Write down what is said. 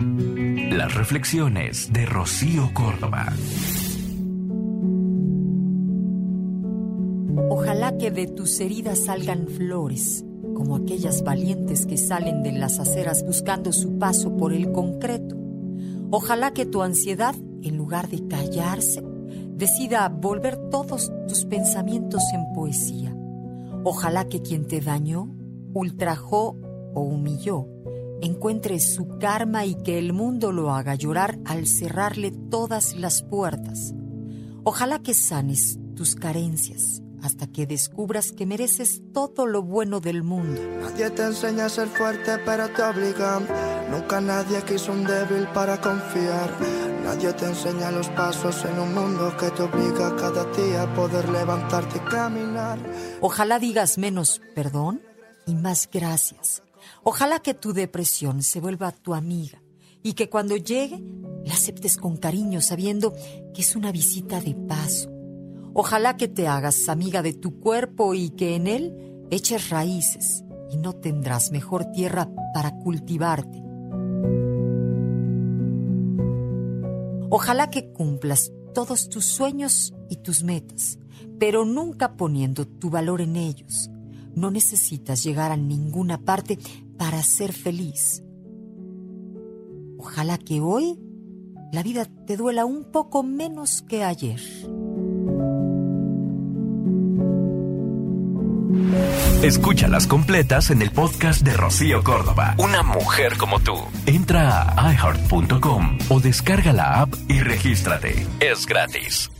Las reflexiones de Rocío Córdoba. Ojalá que de tus heridas salgan flores, como aquellas valientes que salen de las aceras buscando su paso por el concreto. Ojalá que tu ansiedad, en lugar de callarse, decida volver todos tus pensamientos en poesía. Ojalá que quien te dañó, ultrajó o humilló, encuentre su karma y que el mundo lo haga llorar al cerrarle todas las puertas. Ojalá que sanes tus carencias hasta que descubras que mereces todo lo bueno del mundo. Nadie te enseña a ser fuerte, pero te obligan. Nunca nadie quiso un débil para confiar. Nadie te enseña los pasos en un mundo que te obliga cada día a poder levantarte y caminar. Ojalá digas menos perdón y más gracias. Ojalá que tu depresión se vuelva tu amiga y que cuando llegue la aceptes con cariño sabiendo que es una visita de paso Ojalá que te hagas amiga de tu cuerpo y que en él eches raíces y no tendrás mejor tierra para cultivarte. Ojalá que cumplas todos tus sueños y tus metas, pero nunca poniendo tu valor en ellos. No necesitas llegar a ninguna parte para ser feliz. Ojalá que hoy la vida te duela un poco menos que ayer. Escúchalas completas en el podcast de Rocío Córdoba. Una mujer como tú. Entra a iheart.com o descarga la app y regístrate. Es gratis.